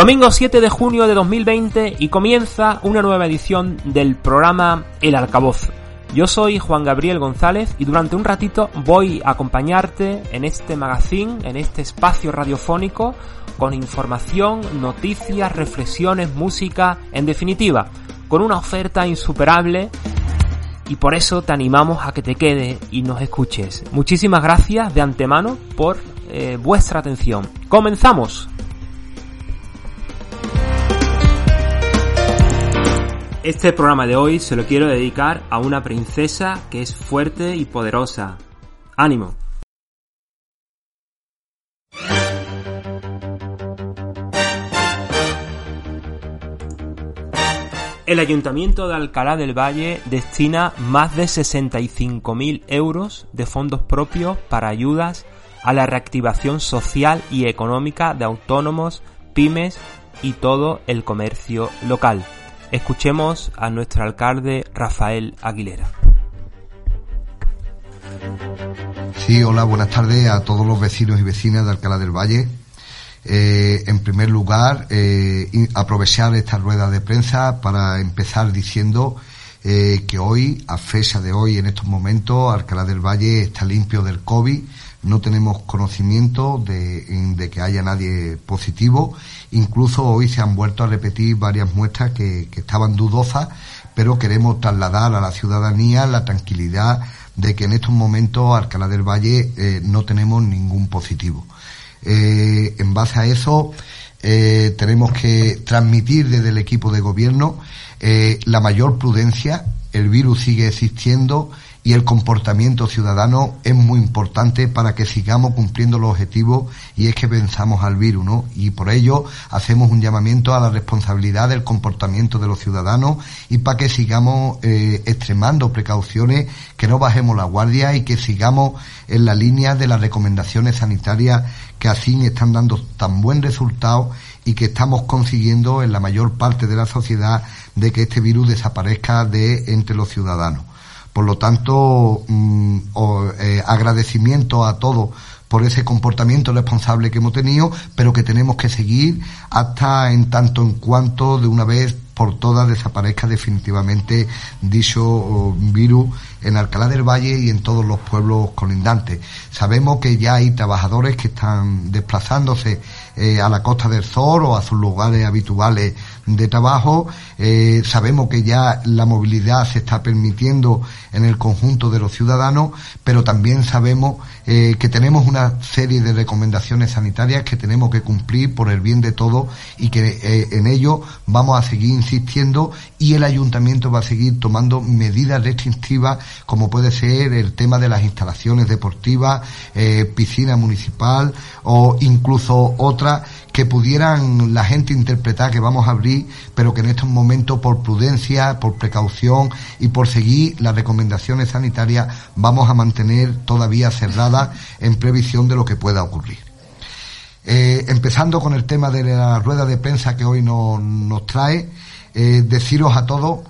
Domingo 7 de junio de 2020 y comienza una nueva edición del programa El Arcaboz. Yo soy Juan Gabriel González y durante un ratito voy a acompañarte en este magazine, en este espacio radiofónico, con información, noticias, reflexiones, música, en definitiva, con una oferta insuperable y por eso te animamos a que te quede y nos escuches. Muchísimas gracias de antemano por eh, vuestra atención. ¡Comenzamos! Este programa de hoy se lo quiero dedicar a una princesa que es fuerte y poderosa. ¡Ánimo! El Ayuntamiento de Alcalá del Valle destina más de 65.000 euros de fondos propios para ayudas a la reactivación social y económica de autónomos, pymes y todo el comercio local. Escuchemos a nuestro alcalde Rafael Aguilera. Sí, hola, buenas tardes a todos los vecinos y vecinas de Alcalá del Valle. Eh, en primer lugar, eh, aprovechar esta rueda de prensa para empezar diciendo eh, que hoy, a fecha de hoy, en estos momentos, Alcalá del Valle está limpio del COVID no tenemos conocimiento de, que haya nadie positivo. Incluso hoy se han vuelto a repetir varias muestras que, estaban dudosas, pero queremos trasladar a la ciudadanía la tranquilidad de que en estos momentos Alcalá del Valle eh, no tenemos ningún positivo. Eh, en base a eso, eh, tenemos que transmitir desde el equipo de gobierno la mayor prudencia. El virus sigue existiendo y el comportamiento ciudadano es muy importante para que sigamos cumpliendo los objetivos y es que pensamos al virus, ¿no? Y por ello hacemos un llamamiento a la responsabilidad del comportamiento de los ciudadanos y para que sigamos eh, extremando precauciones, que no bajemos la guardia y que sigamos en la línea de las recomendaciones sanitarias que así están dando tan buen resultado y que estamos consiguiendo en la mayor parte de la sociedad de que este virus desaparezca de entre los ciudadanos. Por lo tanto, mm, eh, agradecimiento a todos por ese comportamiento responsable que hemos tenido, pero que tenemos que seguir hasta en tanto en cuanto de una vez por todas desaparezca definitivamente dicho virus en Alcalá del Valle y en todos los pueblos colindantes. Sabemos que ya hay trabajadores que están desplazándose eh, a la costa del Zor o a sus lugares habituales de trabajo. Eh, sabemos que ya la movilidad se está permitiendo en el conjunto de los ciudadanos, pero también sabemos eh, que tenemos una serie de recomendaciones sanitarias que tenemos que cumplir por el bien de todos y que en ello vamos a seguir insistiendo y el ayuntamiento va a seguir tomando medidas restrictivas como puede ser el tema de las instalaciones deportivas, piscina municipal o incluso otras que pudieran la gente interpretar que vamos a abrir, pero que en estos momentos por prudencia, por precaución y por seguir las recomendaciones sanitarias vamos a mantener todavía cerradas en previsión de lo que pueda ocurrir. Eh, empezando con el tema de la rueda de prensa que hoy nos trae, eh, deciros a todos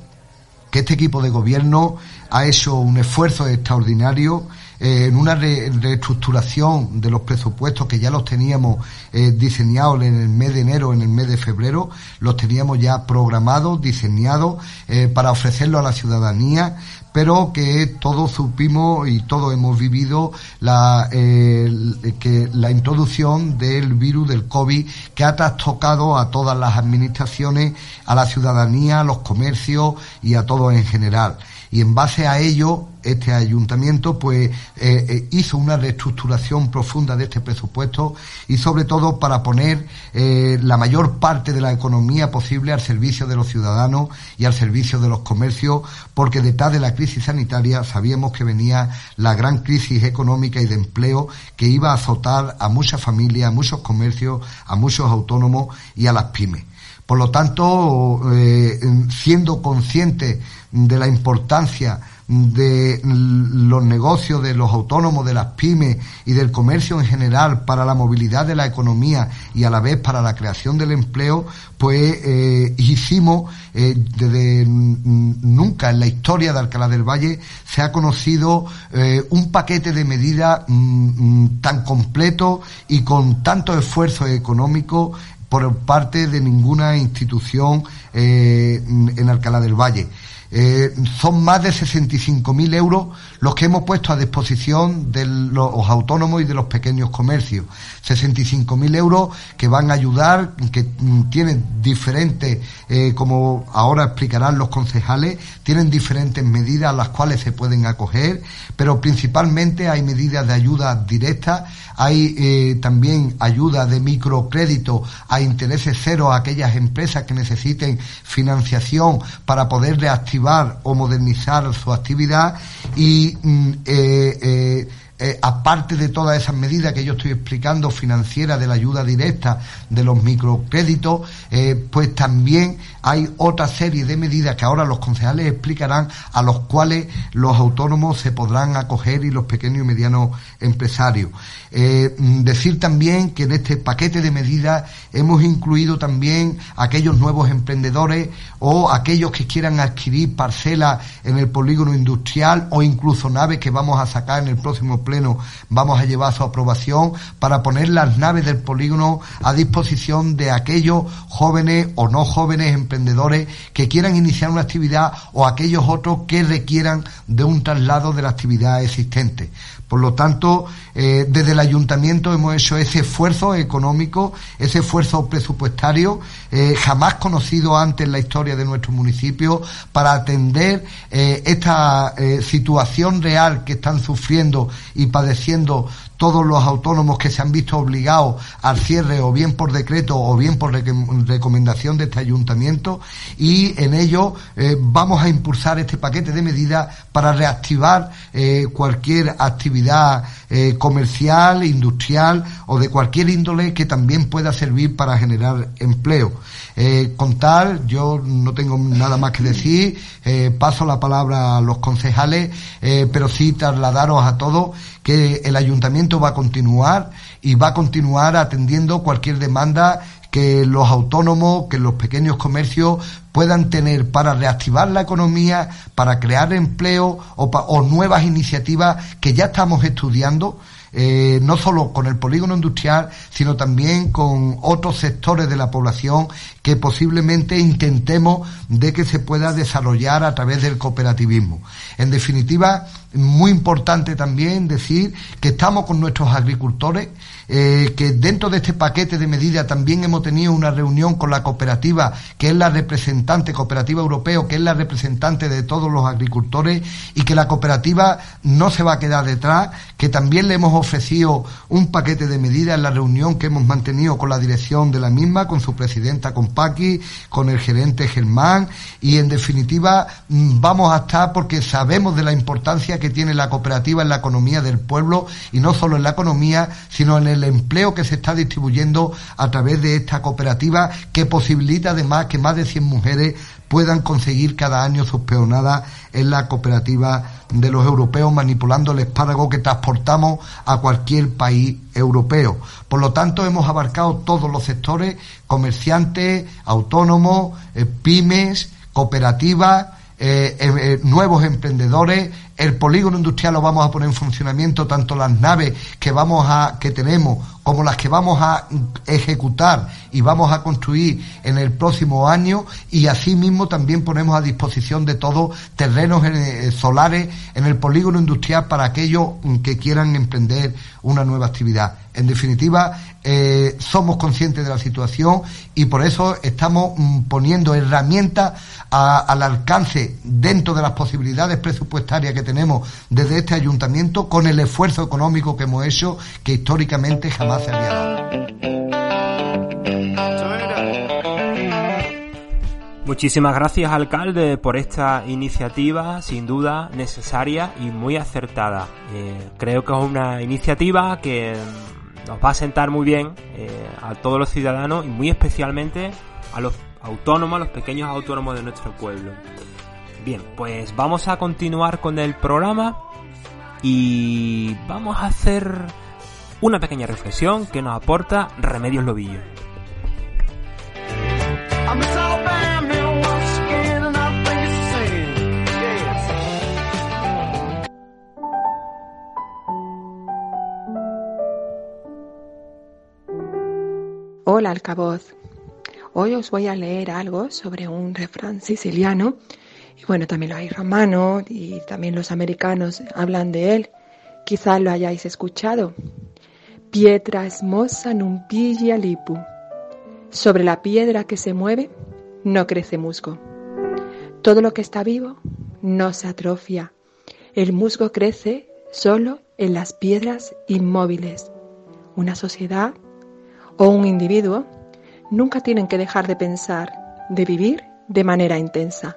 que este equipo de gobierno ha hecho un esfuerzo extraordinario eh, en una reestructuración de los presupuestos que ya los teníamos eh, diseñados en el mes de enero, en el mes de febrero, los teníamos ya programados, diseñados eh, para ofrecerlo a la ciudadanía, pero que todos supimos y todos hemos vivido la, que la introducción del virus del COVID que ha trastocado a todas las administraciones, a la ciudadanía, a los comercios y a todos en general y en base a ello este ayuntamiento pues eh, eh, hizo una reestructuración profunda de este presupuesto y sobre todo para poner eh, la mayor parte de la economía posible al servicio de los ciudadanos y al servicio de los comercios porque detrás de la crisis sanitaria sabíamos que venía la gran crisis económica y de empleo que iba a azotar a muchas familias, a muchos comercios, a muchos autónomos y a las pymes. Por lo tanto, siendo conscientes de la importancia de los negocios, de los autónomos, de las pymes y del comercio en general para la movilidad de la economía y a la vez para la creación del empleo, pues eh, hicimos eh, desde nunca en la historia de Alcalá del Valle se ha conocido eh, un paquete de medidas mm, mm, tan completo y con tanto esfuerzo económico por parte de ninguna institución en Alcalá del Valle. Eh, son más de 65.000 euros los que hemos puesto a disposición de los autónomos y de los pequeños comercios. 65.000 euros que van a ayudar, que mm, tienen diferentes, eh, como ahora explicarán los concejales, tienen diferentes medidas a las cuales se pueden acoger, pero principalmente hay medidas de ayuda directa, hay eh, también ayuda de microcrédito a intereses cero a aquellas empresas que necesiten financiación para poder reactivar o modernizar su actividad y mm, eh, eh, eh, aparte de todas esas medidas que yo estoy explicando, financieras, de la ayuda directa, de los microcréditos, pues también hay otra serie de medidas que ahora los concejales explicarán, a los cuales los autónomos se podrán acoger y los pequeños y medianos empresarios. Eh, decir también que en este paquete de medidas hemos incluido también aquellos nuevos emprendedores o aquellos que quieran adquirir parcelas en el polígono industrial o incluso naves que vamos a sacar en el próximo Pleno vamos a llevar a su aprobación para poner las naves del polígono a disposición de aquellos jóvenes o no jóvenes emprendedores que quieran iniciar una actividad o aquellos otros que requieran de un traslado de la actividad existente. Por lo tanto, eh, desde el ayuntamiento hemos hecho ese esfuerzo económico, ese esfuerzo presupuestario, eh, jamás conocido antes en la historia de nuestro municipio, para atender eh, esta situación real que están sufriendo y padeciendo todos los autónomos que se han visto obligados al cierre o bien por decreto o bien por recomendación de este ayuntamiento y en ello eh, vamos a impulsar este paquete de medidas para reactivar eh, cualquier actividad eh, comercial, industrial o de cualquier índole que también pueda servir para generar empleo. Contar, yo no tengo nada más que decir, paso la palabra a los concejales, pero sí trasladaros a todos que el ayuntamiento va a continuar y va a continuar atendiendo cualquier demanda que los autónomos, que los pequeños comercios puedan tener para reactivar la economía, para crear empleo o nuevas iniciativas que ya estamos estudiando eh, no solo con el polígono industrial, sino también con otros sectores de la población que posiblemente intentemos de que se pueda desarrollar a través del cooperativismo. En definitiva, muy importante también decir que estamos con nuestros agricultores, eh, que dentro de este paquete de medidas también hemos tenido una reunión con la cooperativa, que es la representante, cooperativa europeo, que es la representante de todos los agricultores, y que la cooperativa no se va a quedar detrás, que también le hemos ofrecido un paquete de medidas en la reunión que hemos mantenido con la dirección de la misma, con su presidenta, con Paqui, con el gerente Germán, y en definitiva mm, vamos a estar porque sabemos de la importancia que tiene la cooperativa en la economía del pueblo, y no solo en la economía, sino en el el empleo que se está distribuyendo a través de esta cooperativa que posibilita además que más de 100 mujeres puedan conseguir cada año sus peonadas en la cooperativa de los europeos manipulando el espárrago que transportamos a cualquier país europeo. Por lo tanto, hemos abarcado todos los sectores, comerciantes, autónomos, eh, pymes, cooperativas, eh, eh, eh, nuevos emprendedores, el polígono industrial lo vamos a poner en funcionamiento, tanto las naves que vamos a, que tenemos, como las que vamos a ejecutar y vamos a construir en el próximo año, y asimismo también ponemos a disposición de todos terrenos solares en el polígono industrial para aquellos que quieran emprender una nueva actividad. En definitiva, eh, somos conscientes de la situación y por eso estamos mm, poniendo herramientas al alcance dentro de las posibilidades presupuestarias que tenemos desde este ayuntamiento con el esfuerzo económico que hemos hecho que históricamente jamás se había dado. Muchísimas gracias, alcalde, por esta iniciativa, sin duda necesaria y muy acertada. Eh, creo que es una iniciativa que nos va a sentar muy bien eh, a todos los ciudadanos y muy especialmente a los autónomos, a los pequeños autónomos de nuestro pueblo. Bien, pues vamos a continuar con el programa y vamos a hacer una pequeña reflexión que nos aporta Remedios Lobillo. Hola, alcaboz. Hoy os voy a leer algo sobre un refrán siciliano. Y bueno, también lo hay romano y también los americanos hablan de él. Quizás lo hayáis escuchado. Pietra esmosa non piglia lipu. Sobre la piedra que se mueve no crece musgo. Todo lo que está vivo no se atrofia. El musgo crece solo en las piedras inmóviles. Una sociedad o un individuo nunca tienen que dejar de pensar, de vivir de manera intensa.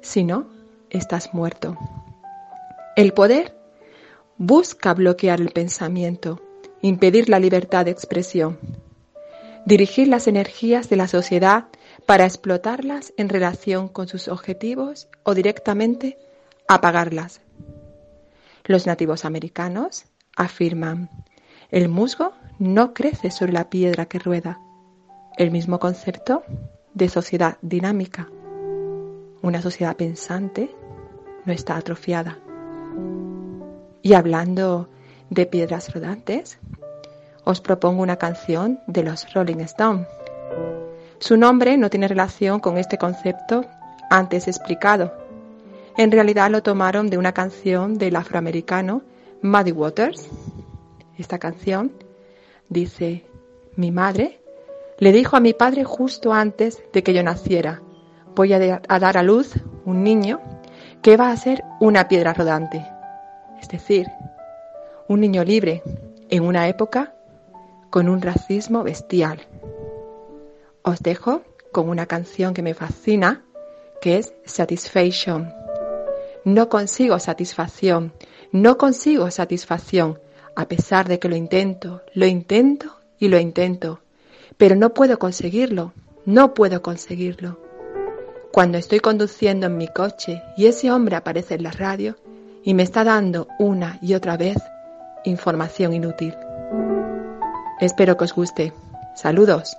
Si no, estás muerto. El poder busca bloquear el pensamiento, impedir la libertad de expresión, dirigir las energías de la sociedad para explotarlas en relación con sus objetivos o directamente apagarlas. Los nativos americanos afirman, el musgo no crece sobre la piedra que rueda. El mismo concepto de sociedad dinámica. Una sociedad pensante no está atrofiada. Y hablando de piedras rodantes, os propongo una canción de los Rolling Stones. Su nombre no tiene relación con este concepto antes explicado. En realidad lo tomaron de una canción del afroamericano Muddy Waters esta canción, dice, mi madre le dijo a mi padre justo antes de que yo naciera, voy a, dar a luz un niño que va a ser una piedra rodante, es decir, un niño libre en una época con un racismo bestial. Os dejo con una canción que me fascina, que es Satisfaction. No consigo satisfacción, no consigo satisfacción a pesar de que lo intento, lo intento y lo intento, pero no puedo conseguirlo, no puedo conseguirlo. Cuando estoy conduciendo en mi coche y ese hombre aparece en la radio y me está dando una y otra vez información inútil. Espero que os guste. Saludos.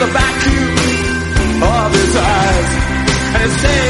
The vacuum of his eyes and he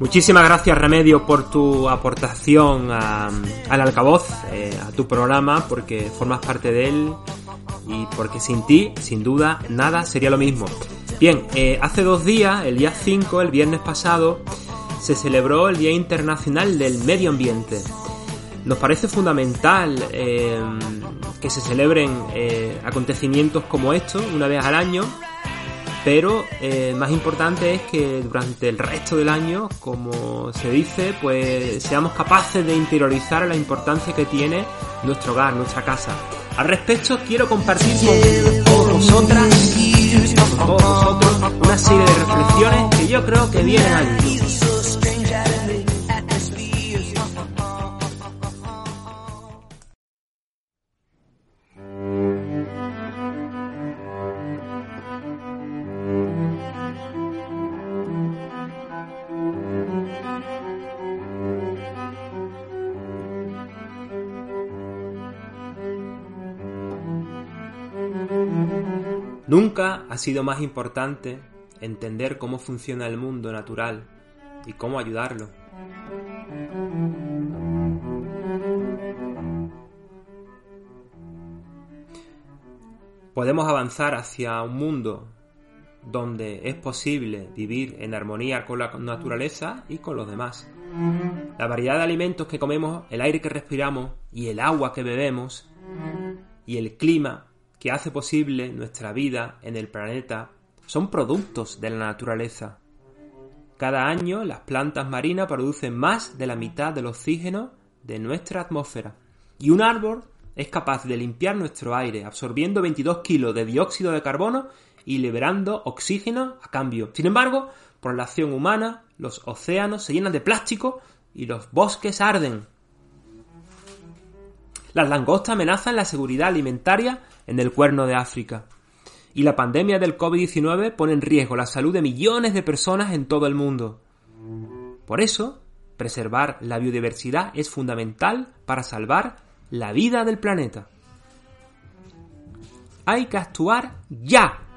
Muchísimas gracias Remedio por tu aportación a- al altavoz, eh, a tu programa, porque formas parte de él y porque sin ti, sin duda, nada sería lo mismo. Bien, eh, hace dos días, el día 5, el viernes pasado, se celebró el Día Internacional del Medio Ambiente. Nos parece fundamental eh, que se celebren eh, acontecimientos como estos una vez al año, pero eh, más importante es que durante el resto del año, como se dice, pues seamos capaces de interiorizar la importancia que tiene nuestro hogar, nuestra casa. Al respecto, quiero compartir con vosotras, con vosotros, una serie de reflexiones que yo creo que vienen al Nunca ha sido más importante entender cómo funciona el mundo natural y cómo ayudarlo. Podemos avanzar hacia un mundo donde es posible vivir en armonía con la naturaleza y con los demás. La variedad de alimentos que comemos, el aire que respiramos y el agua que bebemos y el clima que hace posible nuestra vida en el planeta son productos de la naturaleza. Cada año las plantas marinas producen más de la mitad del oxígeno de nuestra atmósfera. Y un árbol es capaz de limpiar nuestro aire, absorbiendo 22 kilos de dióxido de carbono y liberando oxígeno a cambio. Sin embargo, por la acción humana, los océanos se llenan de plástico y los bosques arden. Las langostas amenazan la seguridad alimentaria en el cuerno de África. Y la pandemia del COVID-19 pone en riesgo la salud de millones de personas en todo el mundo. Por eso, preservar la biodiversidad es fundamental para salvar la vida del planeta. Hay que actuar ya.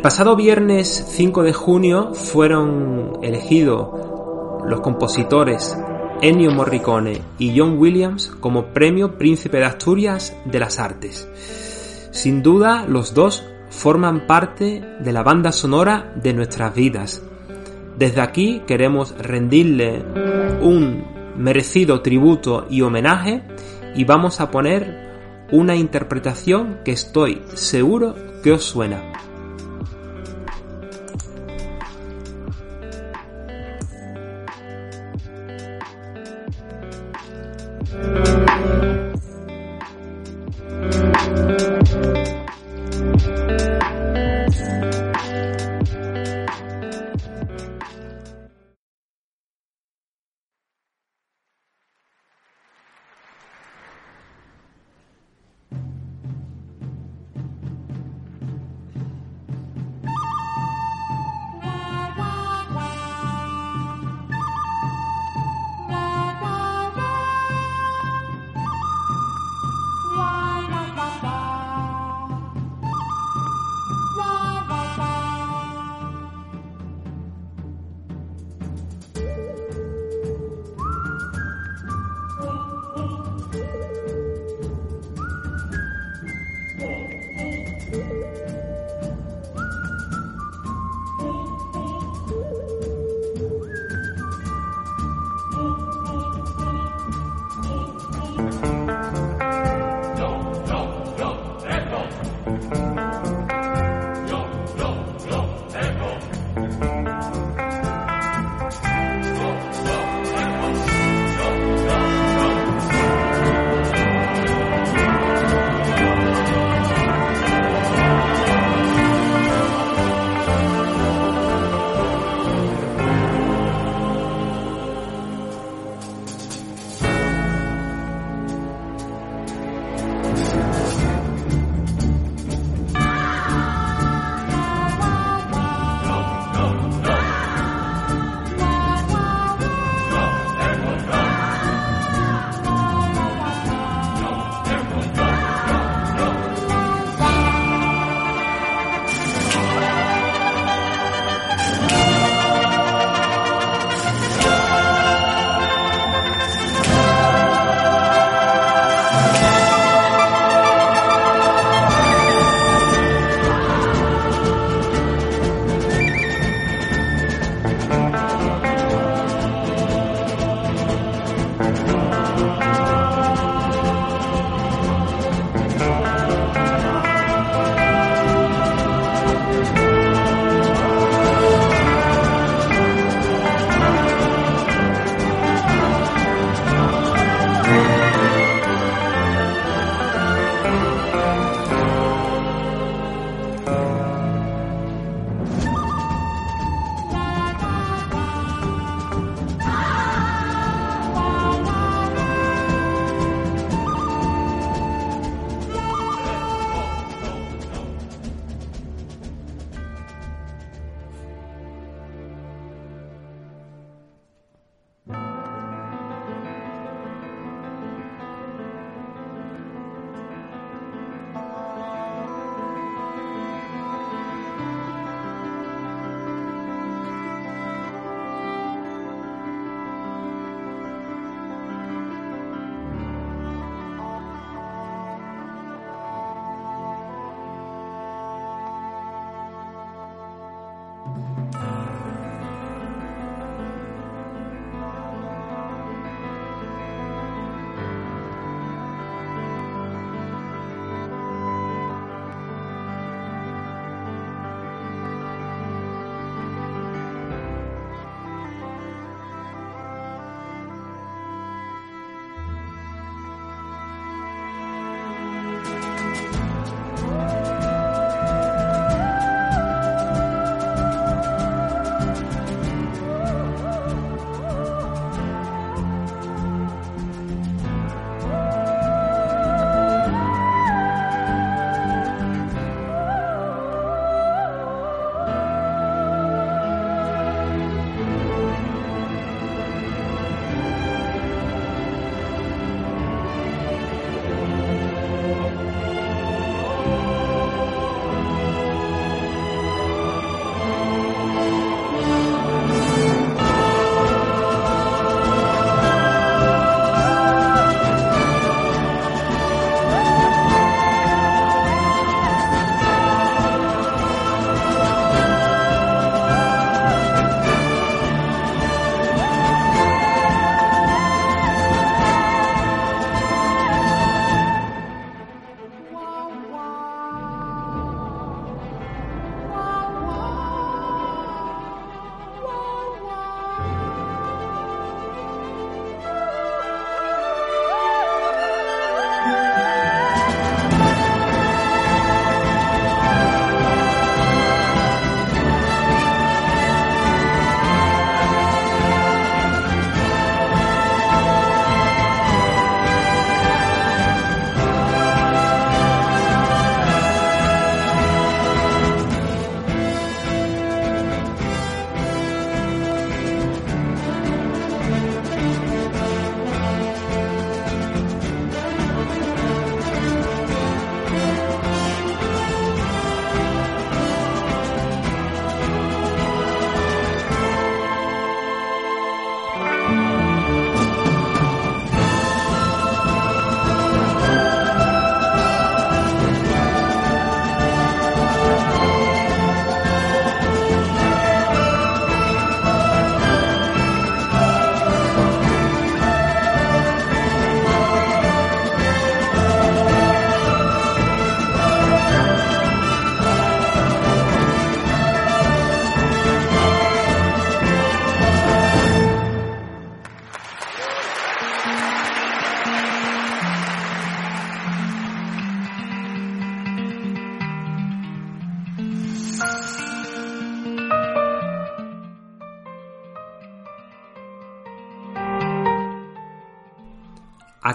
El pasado viernes 5 de junio fueron elegidos los compositores Ennio Morricone y John Williams como Premio Príncipe de Asturias de las Artes. Sin duda, los dos forman parte de la banda sonora de nuestras vidas. Desde aquí queremos rendirle un merecido tributo y homenaje y vamos a poner una interpretación que estoy seguro que os suena.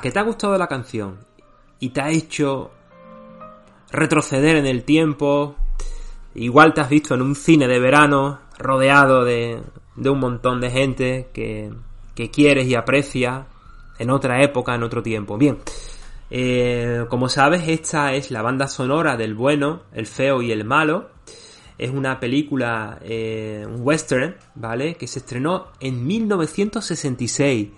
Que te ha gustado la canción y te ha hecho retroceder en el tiempo, igual te has visto en un cine de verano rodeado de, un montón de gente que, que quieres y aprecias en otra época, en otro tiempo. Bien, eh, como sabes, esta es la banda sonora del bueno, el feo y el malo. Es una película, eh, un western, ¿vale? Que se estrenó en 1966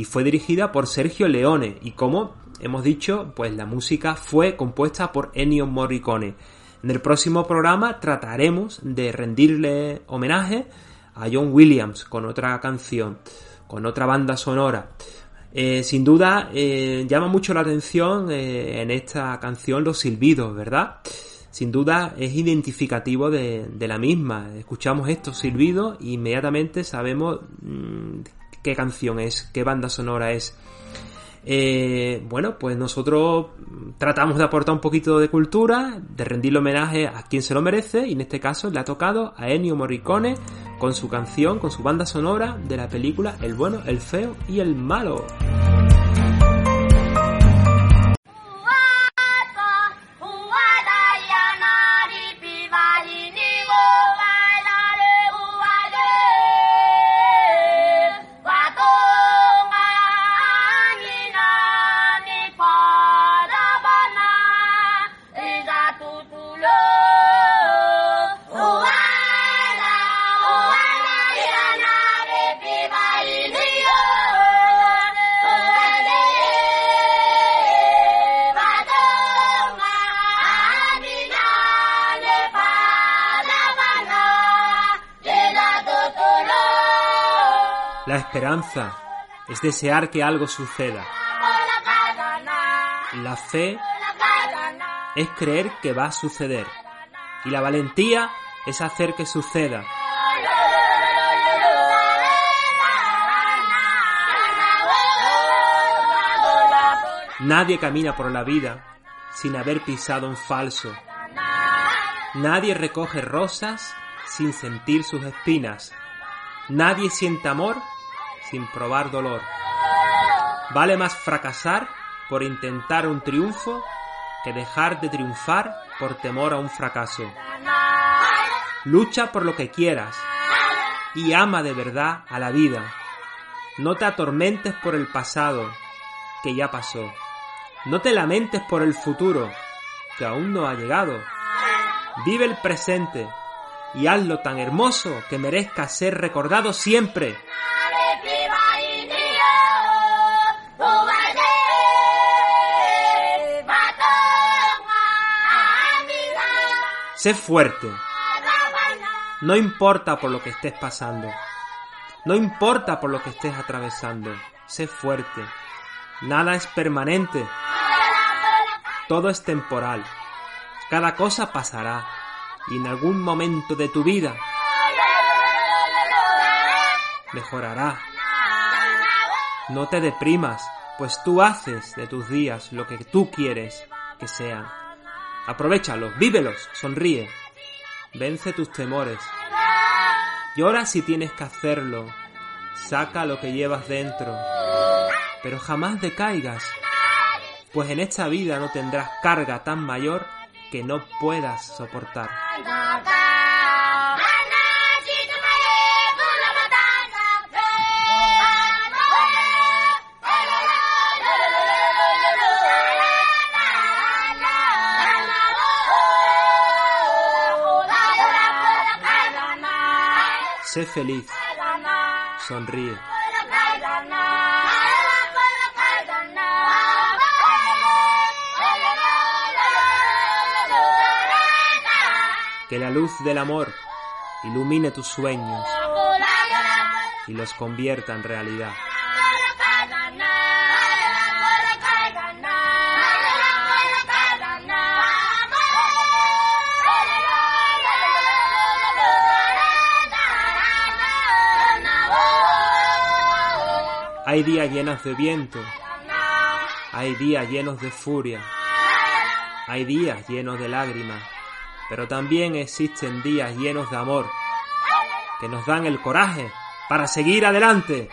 y fue dirigida por Sergio Leone. Y como hemos dicho, pues la música fue compuesta por Ennio Morricone. En el próximo programa trataremos de rendirle homenaje a John Williams con otra canción, con otra banda sonora. Eh, sin duda eh, llama mucho la atención eh, en esta canción los silbidos, ¿verdad? Sin duda es identificativo de, la misma. Escuchamos estos silbidos e inmediatamente sabemos mm, qué canción es, qué banda sonora es. Eh, bueno, pues nosotros tratamos de aportar un poquito de cultura, de rendirle homenaje a quien se lo merece, y en este caso le ha tocado a Ennio Morricone con su canción, con su banda sonora de la película El bueno, el feo y el malo. Esperanza es desear que algo suceda. La fe es creer que va a suceder. Y la valentía es hacer que suceda. Nadie camina por la vida sin haber pisado un falso. Nadie recoge rosas sin sentir sus espinas. Nadie siente amor sin probar dolor. Vale más fracasar por intentar un triunfo que dejar de triunfar por temor a un fracaso. Lucha por lo que quieras y ama de verdad a la vida. No te atormentes por el pasado, que ya pasó. No te lamentes por el futuro, que aún no ha llegado. Vive el presente y hazlo tan hermoso que merezca ser recordado siempre. Sé fuerte. No importa por lo que estés pasando. No importa por lo que estés atravesando. Sé fuerte. Nada es permanente. Todo es temporal. Cada cosa pasará. Y en algún momento de tu vida mejorará. No te deprimas, pues tú haces de tus días lo que tú quieres que sean. Aprovechalos, vívelos, sonríe. Vence tus temores. Llora si tienes que hacerlo. Saca lo que llevas dentro. Pero jamás decaigas, pues en esta vida no tendrás carga tan mayor que no puedas soportar. Sé feliz. Sonríe. Que la luz del amor ilumine tus sueños y los convierta en realidad. Hay días llenos de viento, hay días llenos de furia, hay días llenos de lágrimas, pero también existen días llenos de amor, que nos dan el coraje para seguir adelante.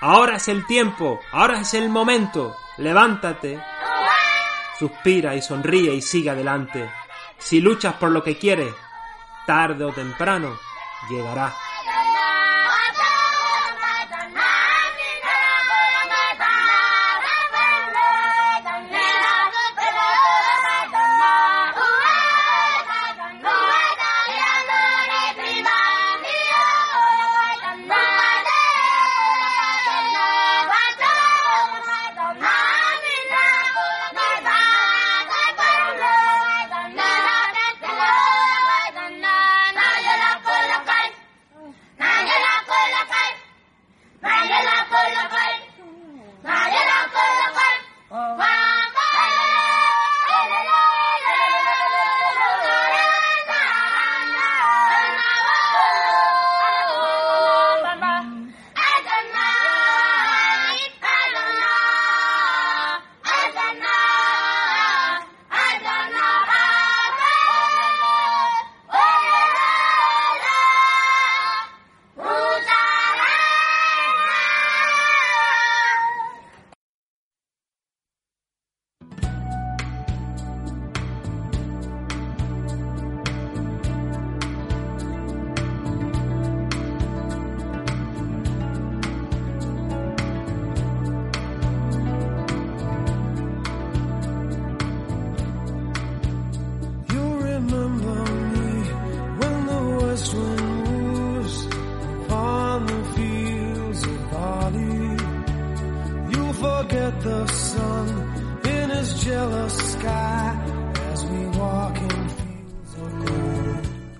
Ahora es el tiempo, ahora es el momento, levántate, suspira y sonríe y sigue adelante. Si luchas por lo que quieres, tarde o temprano llegará.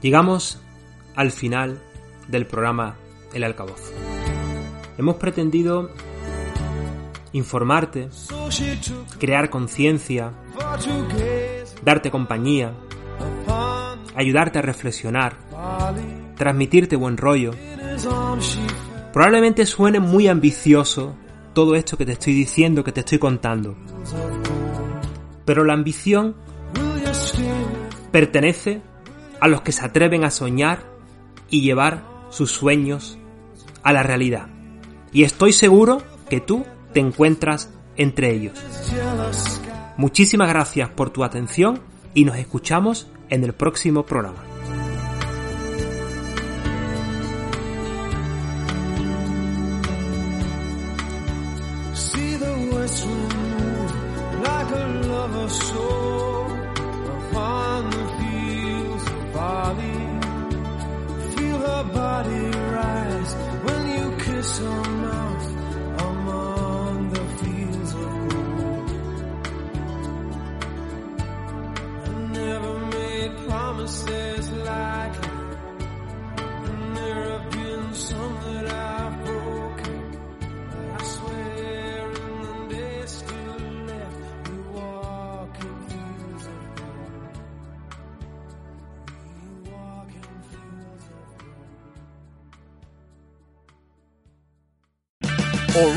Llegamos al final del programa El Alcaboz. Hemos pretendido informarte, crear conciencia, darte compañía, ayudarte a reflexionar, transmitirte buen rollo. Probablemente suene muy ambicioso todo esto que te estoy diciendo, que te estoy contando. Pero la ambición pertenece a los que se atreven a soñar y llevar sus sueños a la realidad. Y estoy seguro que tú te encuentras entre ellos. Muchísimas gracias por tu atención y nos escuchamos en el próximo programa.